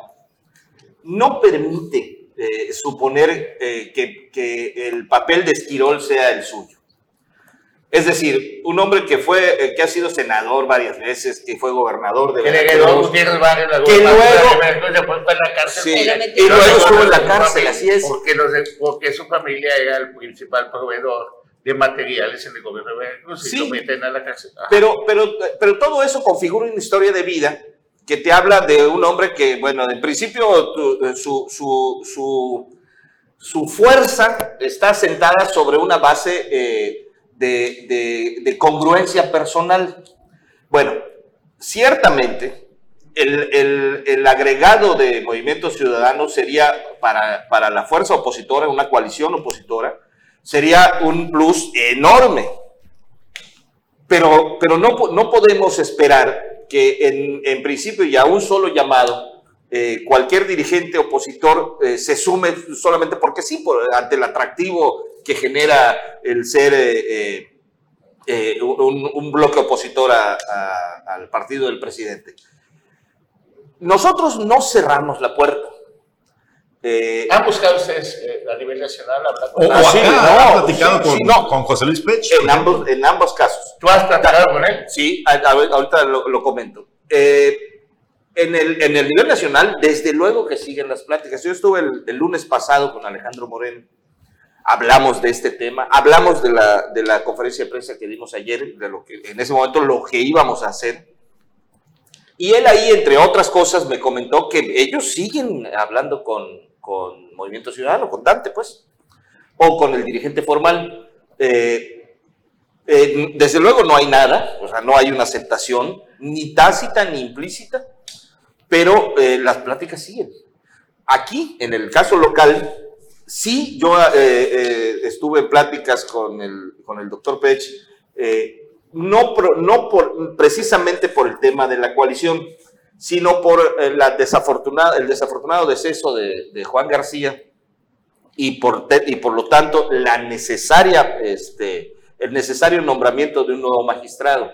no permite eh, suponer eh, que, que el papel de Esquirol sea el suyo. Es decir, un hombre que fue, eh, que ha sido senador varias veces, que fue gobernador de Que Veracruz, Que gubernatura luego- fue la cárcel. Sí, y luego estuvo en la cárcel, así es. Porque, los de- porque su familia era el principal proveedor de materiales en el gobierno de Veracruz y Sí. lo meten a la cárcel. Ajá. Pero, pero, pero todo eso configura una historia de vida que te habla de un hombre que, bueno, en principio eh, su, su, su, su fuerza está sentada sobre una base eh, de, de- de congruencia personal. Bueno, ciertamente el, el- el agregado de Movimiento Ciudadano sería para, para la fuerza opositora, una coalición opositora, sería un plus enorme. Pero, pero no, no podemos esperar que en, en principio y a un solo llamado eh, cualquier dirigente opositor eh, se sume solamente porque sí, ante el atractivo que genera el ser eh, un, bloque opositor al partido del presidente. Nosotros no cerramos la puerta. Eh, ¿Han buscado ustedes eh, a nivel nacional O, con o Ah, sí, acá, no, ¿han platicado sí, con, sí, no. con José Luis Pech. en, ambos, en ambos casos. ¿Tú has platicado con él? Sí, a- a- ahorita lo, lo comento. Eh, en, el, en el nivel nacional, desde luego que siguen las pláticas. Yo estuve el, el lunes pasado con Alejandro Moreno. Hablamos de este tema, hablamos de la, de la conferencia de prensa que dimos ayer, de lo que en ese momento lo que íbamos a hacer. Y él ahí, entre otras cosas, me comentó que ellos siguen hablando con, con Movimiento Ciudadano, con Dante, pues, o con el dirigente formal. Eh, eh, desde luego no hay nada, o sea, no hay una aceptación, ni tácita ni implícita, pero eh, las pláticas siguen. Aquí, en el caso local, sí, yo estuve en pláticas con el, con el doctor Pech, no, pro- no por, precisamente por el tema de la coalición, sino por eh, la desafortunada, el desafortunado deceso de, Juan García y por, y por lo tanto la necesaria, este, el necesario nombramiento de un nuevo magistrado.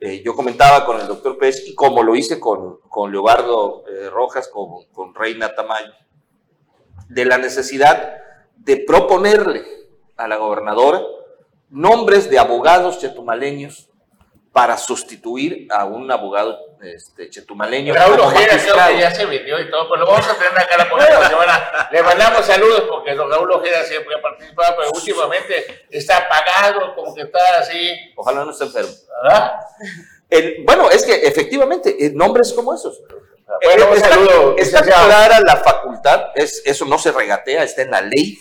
Eh, yo comentaba con el doctor Pech y como lo hice con, con Leobardo eh, Rojas, con, con Reina Tamayo, de la necesidad de proponerle a la gobernadora nombres de abogados chetumaleños para sustituir a un abogado este, chetumaleño. Raúl Ojeda creo que ya se vendió y todo, pero lo vamos a tener acá la próxima semana. Le mandamos saludos porque don Raúl Ojeda siempre ha participado, pero últimamente está apagado, como que está así. Ojalá no esté enfermo. El- bueno, es que efectivamente, eh, nombres como esos. Bueno, Eh, un saludo, está clara la facultad, es, eso no se regatea, está en la ley,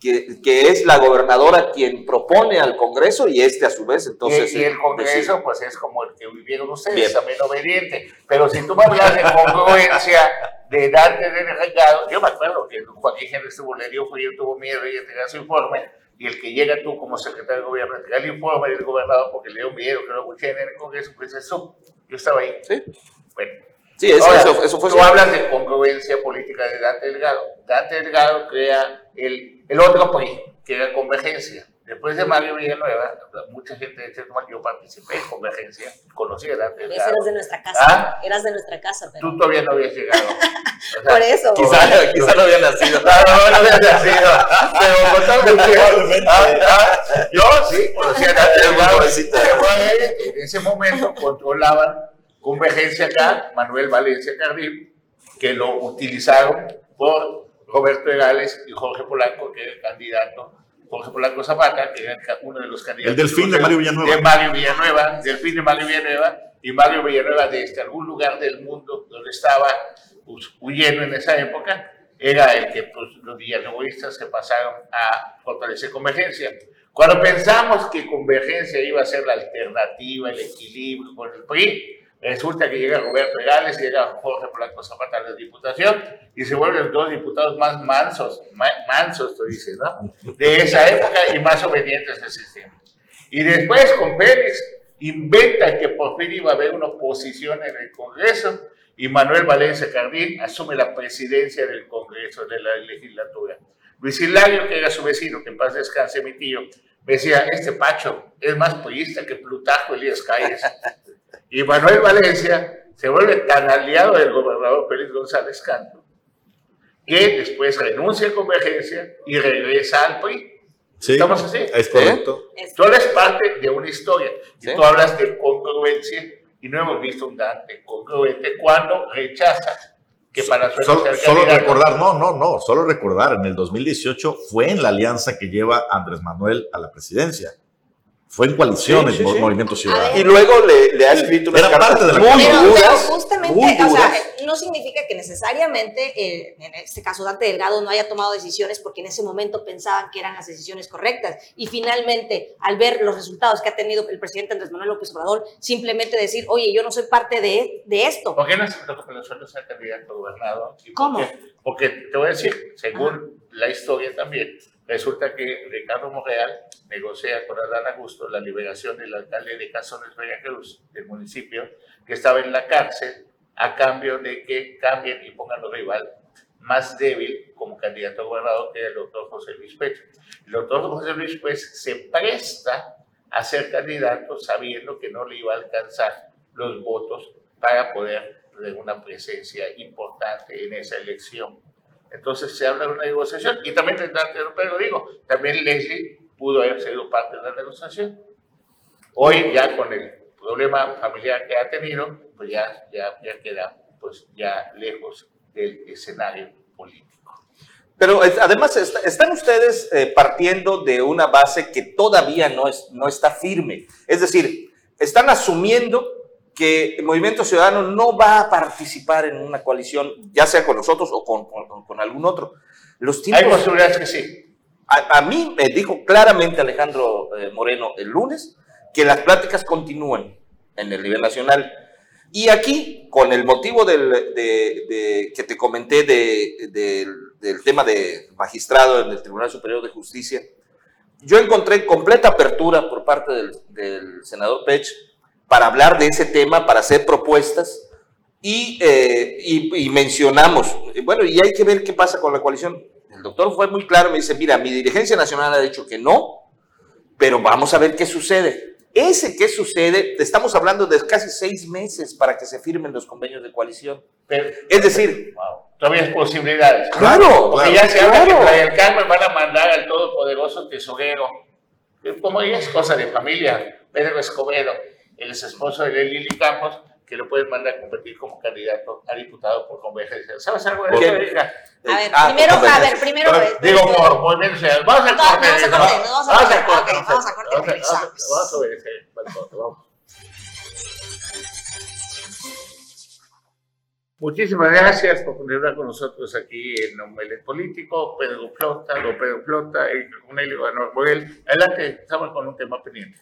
que, que es la gobernadora quien propone al Congreso y este a su vez, entonces... y, y el Congreso, pues es como el que vivieron ustedes, Bien. también obediente. Pero si tú me hablas de congruencia de Dante del Recado, yo me acuerdo que Joaquín Henry estuvo, le dio frío, tuvo miedo y entregar su informe, y el que llega tú como secretario de gobierno, entregar el informe del gobernador porque le dio miedo que lo escuché en el Congreso, pues eso, yo estaba ahí. Sí. Bueno, Sí, eso, Ahora, eso, eso fue... Tú hablas de congruencia política de Dante Delgado. Dante Delgado crea el, el otro PRI, que era Convergencia. Después de Mario Villanueva, mucha gente dice, "No, yo participé en Convergencia, conocí a Delgado. eras de nuestra casa. ¿Ah? Eras de nuestra casa, pero. Tú todavía no habías llegado. (laughs) O sea, Por eso. Quizá, quizá no había nacido. (laughs) No, no, no habías nacido. Pero (laughs) con todo Probablemente. Ah, ah, Yo sí, conocía a Dante Delgado. Pobrecito. En ese momento controlaban Convergencia acá, Manuel Valencia Cardín, que lo utilizaron por Roberto Egales y Jorge Polanco, que era el candidato, Jorge Polanco Zapata, que era uno de los candidatos. El delfín de Mario Villanueva. De Mario Villanueva, delfín de Mario Villanueva, y Mario Villanueva desde algún lugar del mundo donde estaba pues, huyendo en esa época, era el que pues, los villanuevistas se pasaron a fortalecer Convergencia. Cuando pensamos que Convergencia iba a ser la alternativa, el equilibrio con el PRI, resulta que llega Roberto Egales y llega Jorge Polanco Zapata a la diputación y se vuelven los dos diputados más mansos, ma- mansos, tú dices, ¿no? De esa época y más obedientes al sistema. Y después con Pérez inventa que por fin iba a haber una oposición en el Congreso y Manuel Valencia Cardín asume la presidencia del Congreso de la legislatura. Luis Hilario, que era su vecino, que en paz descanse mi tío, me decía, este Pacho es más priista que Plutarco Elías Calles. Y Manuel Valencia se vuelve tan aliado del gobernador Félix González Canto, que después renuncia a Convergencia y regresa al PRI. Sí, ¿Estamos así? es correcto. Es- Tú eres parte de una historia. Y Sí. tú hablas de congruencia y no hemos visto un Dante congruente cuando rechaza que para su Solo, solo recordar, no, no, no, solo recordar, en el 2018 fue en la alianza que lleva Andrés Manuel a la presidencia. Fue en coalición Sí, sí, sí. Movimiento Ciudadano. Y luego le, le ha escrito unas Era parte de la muy. Pero, pero justamente, muy o sea, no significa que necesariamente, eh, en este caso Dante Delgado, no haya tomado decisiones porque en ese momento pensaban que eran las decisiones correctas. Y finalmente, al ver los resultados que ha tenido el presidente Andrés Manuel López Obrador, simplemente decir, oye, yo no soy parte de, de esto. ¿Por qué no tocó que suelo ser candidato a gobernador? ¿Y por ¿Cómo? qué? Porque te voy a decir, según la historia también, resulta que Ricardo Monreal negocia con Adán Augusto la liberación del alcalde de Cazones Veracruz, del municipio, que estaba en la cárcel, a cambio de que cambien y pongan un rival más débil como candidato a gobernador, que el doctor José Luis Pech. El doctor José Luis pues se presta a ser candidato sabiendo que no le iba a alcanzar los votos para poder tener una presencia importante en esa elección. Entonces se habla de una negociación y también tendrá pero digo, también Leslie pudo haber sido parte de la negociación. Hoy ya con el problema familiar que ha tenido, pues ya, ya, ya queda pues ya lejos del escenario político. Pero además est- están ustedes eh, partiendo de una base que todavía no, es, no está firme. Es decir, están asumiendo que el Movimiento Ciudadano no va a participar en una coalición, ya sea con nosotros o con, con- con algún otro. Los Hay tiempos, posibilidades que sí. a, a mí me dijo claramente Alejandro eh, Moreno el lunes que las pláticas continúan en el nivel nacional. Y aquí, con el motivo del, de, de- que te comenté de- del- del tema de magistrado en el Tribunal Superior de Justicia, yo encontré completa apertura por parte del, del senador Pech para hablar de ese tema, para hacer propuestas y, eh, y- y mencionamos, bueno, y hay que ver qué pasa con la coalición. El doctor fue muy claro, me dice, mira, mi dirigencia nacional ha dicho que no, pero vamos a ver qué sucede. Ese qué sucede, estamos hablando de casi seis meses para que se firmen los convenios de coalición. Pero, Es decir, wow, todavía hay posibilidades. claro, Porque ya se habla que claro. Del Carmen van a mandar al todopoderoso tesorero. Como ella es cosa de familia, Pedro Escobedo, el ex esposo de Lili Campos, que lo pueden mandar a competir como candidato a diputado por convergencia. ¿Sabes algo de eso? A ver, Ah, primero, a ver, primero. Pero, Digo, por movimiento ciudadano. Vamos a No, corte. vamos a ¿no? corte, vamos a corte. vamos a corte, vamos a obedecer. Vamos. Muchísimas gracias por continuar con nosotros aquí en Omelet Político. Pedro Flota, don Pedro Flota, Erika Cornelio, Boguel. Adelante, estamos con un tema pendiente.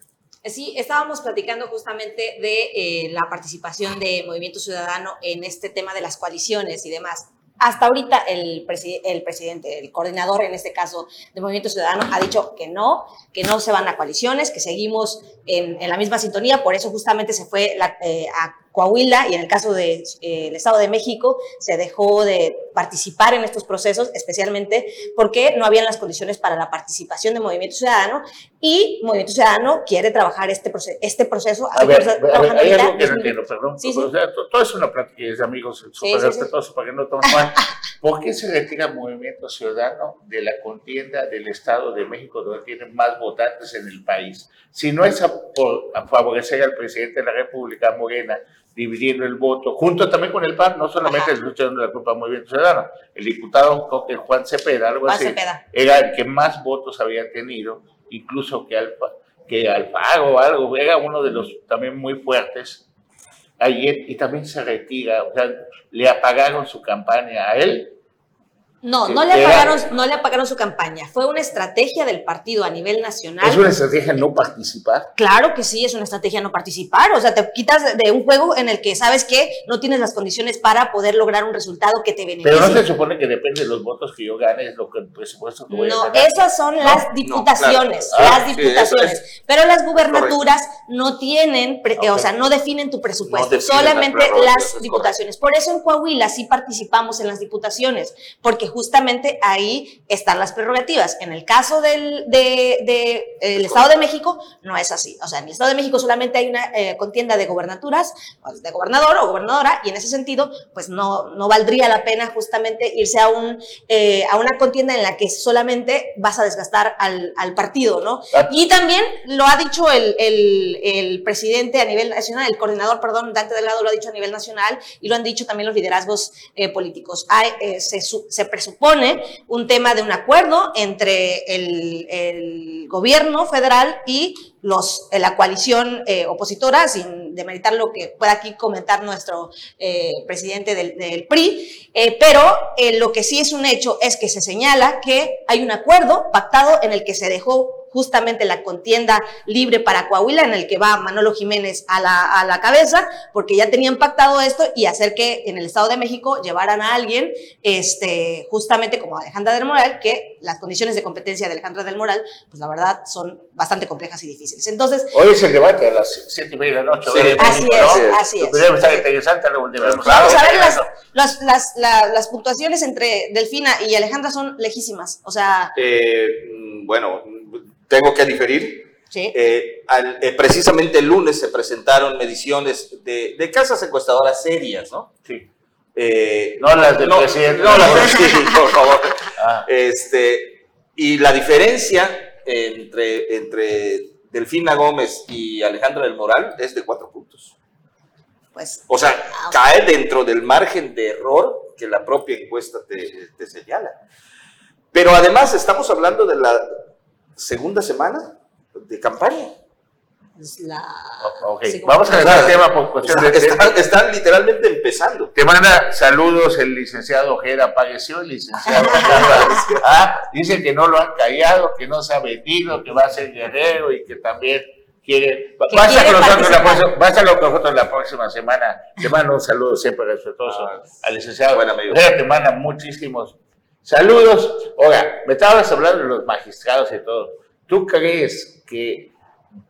Sí, estábamos platicando justamente de eh, la participación de Movimiento Ciudadano en este tema de las coaliciones y demás. Hasta ahorita el, el presidente, el coordinador en este caso de Movimiento Ciudadano ha dicho que no, que no se van a coaliciones, que seguimos en, en la misma sintonía, por eso justamente se fue la- eh, a Coahuila y en el caso del Estado de México se dejó de participar en estos procesos, especialmente porque no habían las condiciones para la participación de Movimiento Ciudadano y Movimiento Ciudadano quiere trabajar este, proce- este proceso. A ver, a ver, hay algo que no 10 entiendo, perdón. Sí, sí. O sea, to- todo es una plática de amigos súper sí, respetuosos para que no tomen mal. (laughs) ¿Por qué se retira Movimiento Ciudadano de la contienda del Estado de México, donde tienen más votantes en el país? Si no es a, por, a favorecer al presidente de la República, Morena, dividiendo el voto, junto también con el PAN, no solamente luchando la culpa a Movimiento Ciudadano. El diputado Juan Cepeda, algo Juan así, Cepeda. era el que más votos había tenido, incluso que Alfa, que Alfaro o algo, era uno de los también muy fuertes ayer y también se retira, o sea, le apagaron su campaña a él. No, no le, apagaron, no le apagaron su campaña. Fue una estrategia del partido a nivel nacional. Es una estrategia no participar. Claro que sí, es una estrategia no participar. O sea, te quitas de- un juego en el que sabes que no tienes las condiciones para poder lograr un resultado que te beneficie. Pero no se supone que depende de los votos que yo gane, es lo que el presupuesto que voy a No, ganar. esas son las diputaciones, claro. Ah, las diputaciones. es pero las gubernaturas no tienen, eh, o sea, no definen tu presupuesto, definen solamente las las es diputaciones. Por eso en Coahuila sí participamos en las diputaciones, porque justamente ahí están las prerrogativas. En el caso del de, de, el Estado de México no es así. O sea, en el Estado de México solamente hay una eh, contienda de gobernaturas, pues, de gobernador o gobernadora, y en ese sentido, pues no, no valdría la pena justamente irse a, un, eh, a una contienda en la que solamente vas a desgastar al, al partido, ¿no? Y también lo ha dicho el, el, el presidente a nivel nacional, el coordinador, perdón, Dante Delgado lo ha dicho a nivel nacional y lo han dicho también los liderazgos eh, políticos. Hay, se, se presupone un tema de un acuerdo entre el, el gobierno federal y los, eh, la coalición eh, opositora, sin demeritar lo que pueda aquí comentar nuestro eh, presidente del, PRI, pero lo que sí es un hecho es que se señala que hay un acuerdo pactado en el que se dejó justamente la contienda libre para Coahuila, en el que va Manolo Jiménez a la, a la cabeza, porque ya tenían pactado esto y hacer que en el Estado de México llevaran a alguien, este, justamente como Alejandra del Moral, que las condiciones de competencia de Alejandra del Moral, pues la verdad son bastante complejas y difíciles. Entonces, Hoy es el debate a las siete y media de la noche. Sí, así ¿no? es, así es. Debe estar interesante lo que debemos Vamos a ver, las, las, las, la- las puntuaciones entre Delfina y Alejandra son lejísimas. O sea, Eh, mm, bueno, tengo que diferir. sí. Eh, al- eh, precisamente el lunes se presentaron mediciones de, de casas encuestadoras serias, ¿no? Sí. Eh, No las del presidente. No, las del sí, por favor. Ah. Este, y la diferencia entre, entre Delfina Gómez y Alejandra del Moral es de cuatro puntos. Pues O sea, cae dentro del margen de error que la propia encuesta te, te señala. Pero además estamos hablando de la segunda semana de campaña. es la... Ok, sí, como- vamos a dejar el tema por cuestión Está- de... están, están literalmente empezando. Te manda saludos el licenciado Ojeda, apareció el licenciado (laughs) Ojeda. Ah, dice que no lo han callado, que no se ha vendido, que va a ser guerrero y que también quiere... Que Va a nosotros la próxima, va a estar con nosotros la próxima semana. Te mando un saludo siempre respetuoso Ah, al licenciado. buen amigo. Ojeda te manda muchísimos saludos. Oiga, me estabas hablando de los magistrados y todo. ¿Tú crees que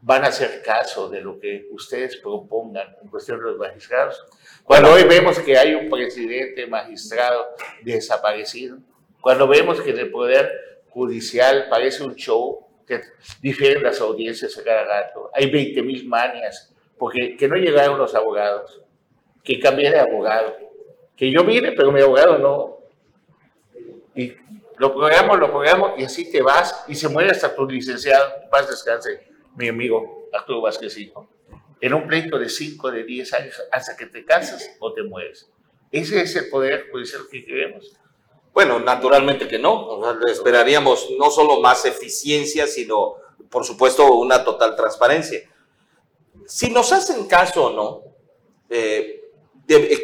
van a hacer caso de lo que ustedes propongan en cuestión de los magistrados? Cuando hoy vemos que hay un presidente magistrado desaparecido, cuando vemos que en el Poder Judicial parece un show, que difieren las audiencias a cada rato, hay 20 mil manias, porque que no llegaron los abogados, que cambié de abogado, que yo vine, pero mi abogado no. Lo programamos, lo programamos, y así te vas, y se muere hasta tu licenciado, paz descanse, mi amigo Arturo Vázquez Hijo. en un pleito de 5, de 10 años, hasta que te casas o te mueres. Ese es el poder judicial que queremos. Bueno, naturalmente que no. esperaríamos no solo más eficiencia, sino, por supuesto, una total transparencia. Si nos hacen caso o no, eh,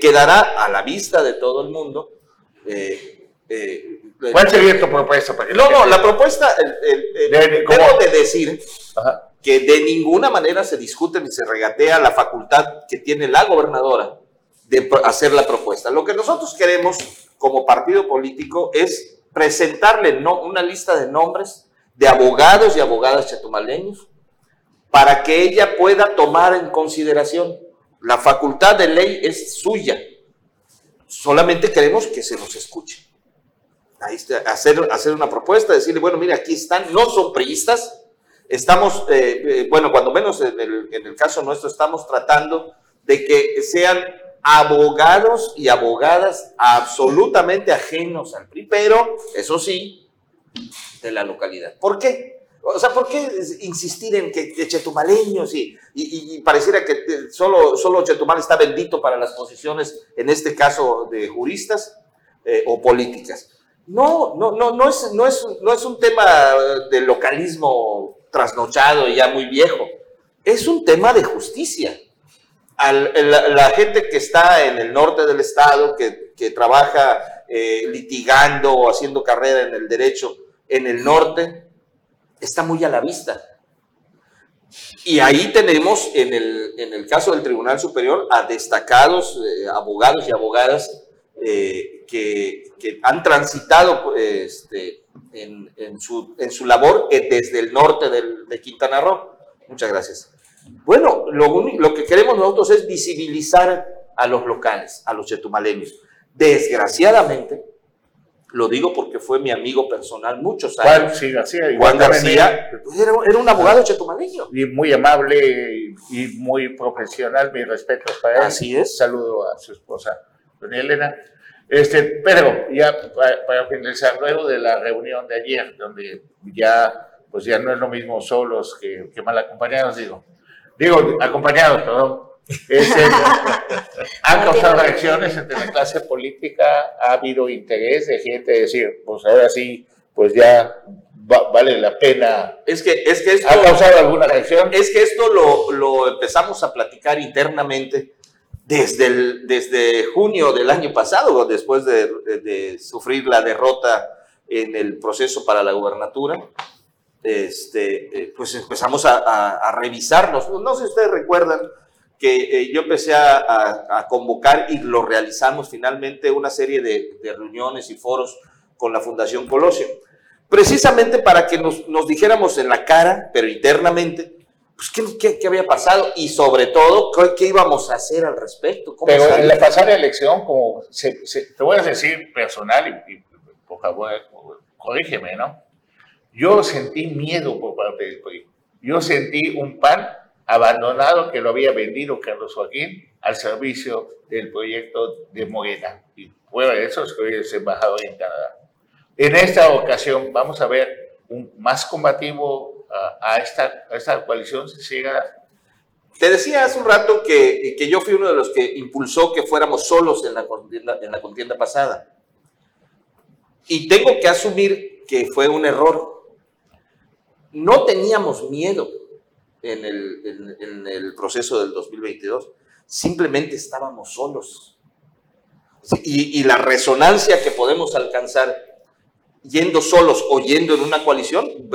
quedará a la vista de todo el mundo. Eh, eh, ¿Cuál sería tu propuesta? no, no, la propuesta, debo de decir que de ninguna manera se discute ni se regatea la facultad que tiene la gobernadora de hacer la propuesta. Lo que nosotros queremos como partido político es presentarle no, una lista de nombres de abogados y abogadas chetumaleños para que ella pueda tomar en consideración. La facultad de ley es suya. Solamente queremos que se nos escuche. Ahí hacer, hacer una propuesta, decirle, bueno, mira, aquí están, no son priistas, estamos, eh, eh, bueno, cuando menos en el, caso nuestro, estamos tratando de que sean abogados y abogadas absolutamente ajenos al PRI, pero eso sí, de la localidad. ¿Por qué? O sea, ¿por qué insistir en que, chetumaleños y, pareciera que solo, solo Chetumal está bendito para las posiciones, en este caso de juristas eh, o políticas? No, no, no, no es, no, es, no es un tema de localismo trasnochado y ya muy viejo. Es un tema de justicia la, gente que está en el norte del estado, que, trabaja eh, litigando o haciendo carrera en el derecho en el norte, está muy a la vista. Y ahí tenemos, en el, en el caso del Tribunal Superior, a destacados eh, abogados y abogadas eh, que, han transitado este, en, su, en, su, labor desde el norte de Quintana Roo. Muchas gracias. Bueno, lo, que queremos nosotros es visibilizar a los locales, a los chetumaleños. Desgraciadamente, lo digo porque fue mi amigo personal muchos años. Juan García. Juan García era, un abogado chetumaleño. Y muy amable y, muy profesional, mi respeto para él. Así es. Saludo a su esposa, doña Elena. Este, pero ya para, finalizar, luego de la reunión de ayer, donde ya, pues ya no es lo mismo solos que, que mal acompañados, digo, digo, acompañados, perdón, (laughs) han causado reacciones entre la clase política, ha habido interés de gente decir, pues ahora sí, pues ya vale la pena. Es que, es que esto, ¿Ha causado alguna reacción? Es que esto lo, lo empezamos a platicar internamente desde, el, desde junio del año pasado, después de, de sufrir la derrota en el proceso para la gubernatura este, eh, pues empezamos a, revisarnos. No sé si ustedes recuerdan que eh, yo empecé a, convocar y lo realizamos finalmente una serie de, reuniones y foros con la Fundación Colosio, precisamente para que nos, dijéramos en la cara, pero internamente, pues qué, qué, había pasado y sobre todo qué, íbamos a hacer al respecto. pero en la pasada elección, como te voy a decir personal y, y por favor, corrígeme, ¿no? Yo sentí miedo por parte del PRI. Yo sentí un PAN abandonado que lo había vendido Carlos Joaquín al servicio del proyecto de Morena. Y fuera de eso, soy el embajador en Canadá. En esta ocasión vamos a ver un más combativo a, esta, esta coalición si Te decía hace un rato que, que, yo fui uno de los que impulsó que fuéramos solos en la contienda, en la contienda pasada. Y tengo que asumir que fue un error no teníamos miedo en el, proceso del 2022, simplemente estábamos solos. Y, la resonancia que podemos alcanzar yendo solos o yendo en una coalición,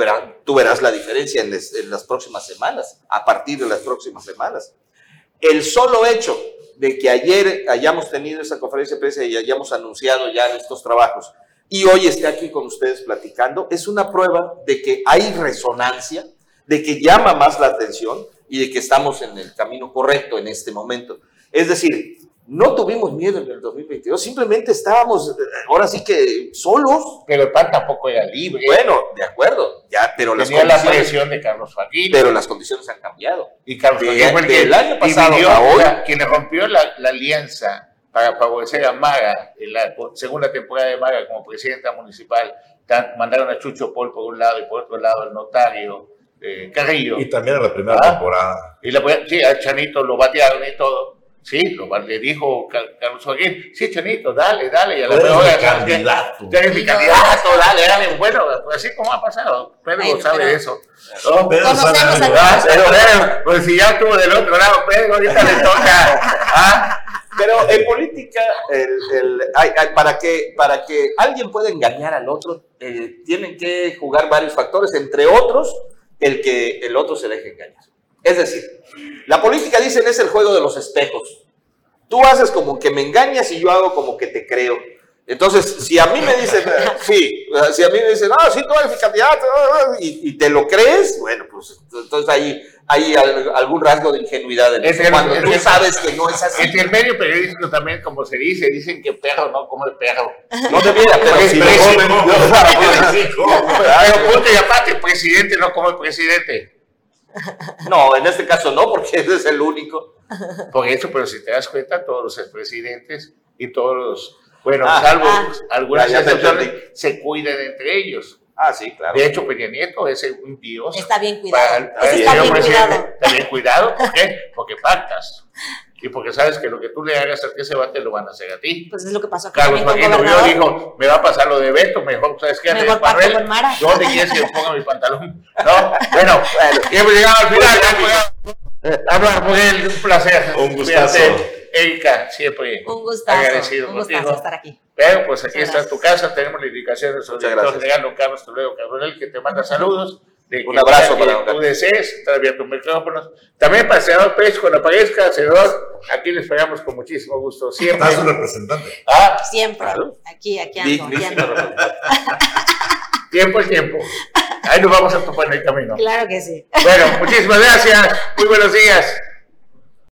tú verás la diferencia en, en, las próximas semanas, a partir de las próximas semanas. El solo hecho de que ayer hayamos tenido esa conferencia de prensa y hayamos anunciado ya estos trabajos y hoy esté aquí con ustedes platicando, es una prueba de que hay resonancia, de que llama más la atención y de que estamos en el camino correcto en este momento. Es decir, no tuvimos miedo en el 2022, simplemente estábamos ahora sí que solos. Pero el PAN tampoco era libre. Bueno, de acuerdo, ya, pero las condiciones, la presión de Carlos Joaquín. Pero las condiciones han cambiado. Y Carlos Joaquín fue el que el año pasado quien rompió la, la alianza para favorecer a Maga en la segunda temporada de Maga como presidenta municipal. Mandaron a Chucho Paul por un lado y por otro lado al notario eh, Carrillo. Y también en la primera Ah. temporada. Y la, sí, a Chanito lo batearon y todo. Sí, lo, le dijo Car- Carlos Joaquín, sí, Chanito, dale, dale. Y a la Tú eres mejor, mi candidato. Tú eres mi candidato, dale, dale. Bueno, pues así como ha pasado. Pedro Bueno, sabe pero- eso. ¿no? Pedro Conocemos sabe. Ah, pero, pero, pues si ya estuvo del otro lado, Pedro, ahorita le toca. ¿ah? Pero en política, el- el- hay- hay- para, que, para que alguien pueda engañar al otro, eh, tienen que jugar varios factores, entre otros, el que el otro se deje engañar. Es decir, la política, dicen, es el juego de los espejos. Tú haces como que me engañas y yo hago como que te creo. Entonces, si a mí me dicen, (laughs) sí, si a mí me dicen, no, sí, tú eres mi candidato, ah, y, y te lo crees, bueno, pues entonces ahí hay al- algún rasgo de ingenuidad en Es eso, el- cuando tú el- sabes que no es así. Entre el medio periodístico también, como se dice, dicen que perro no come perro. No debiera, pero si lo no. (laughs) Pero punto y aparte, el presidente no come presidente. No, en este caso no, porque (laughs) ese es el único. (laughs) Por eso, pero si te das cuenta, todos los expresidentes y todos los, bueno, Ah, salvo ah. algunas excepciones, se cuidan entre ellos. Ah, sí, claro. De hecho, Peña Nieto es un dios. Está bien cuidado. para- para está señor bien presidente. cuidado. Está bien cuidado, ¿por qué? Porque pactas. (laughs) Y porque sabes que lo que tú le hagas al que se va, te lo van a hacer a ti. Pues es lo que pasó aquí Carlos lo vio dijo, me va a pasar lo de Beto, mejor, ¿sabes qué? Mejor Manuel, con Mara. ¿Dónde quieres que ponga mi pantalón? (laughs) No, bueno, y hemos llegado al final. Hablar con él, un placer. Un gustazo. Erika, siempre Un gustazo. agradecido un gustazo contigo. estar aquí. Pero pues aquí Muchas está tu casa, tenemos la indicación de su Muchas director gracias. general, don Carlos Toledo Cabronel, que te manda saludos. De Un que abrazo que para tú desees, está abierto un micrófono. También para el senador Pérez, cuando aparezca, senador, aquí le esperamos con muchísimo gusto, siempre. Está su representante. Ah, Siempre. Claro. Aquí, aquí ando. aquí ando. (laughs) tiempo es tiempo. Ahí nos vamos a topar en el camino. Claro que sí. Bueno, muchísimas gracias. Muy buenos días.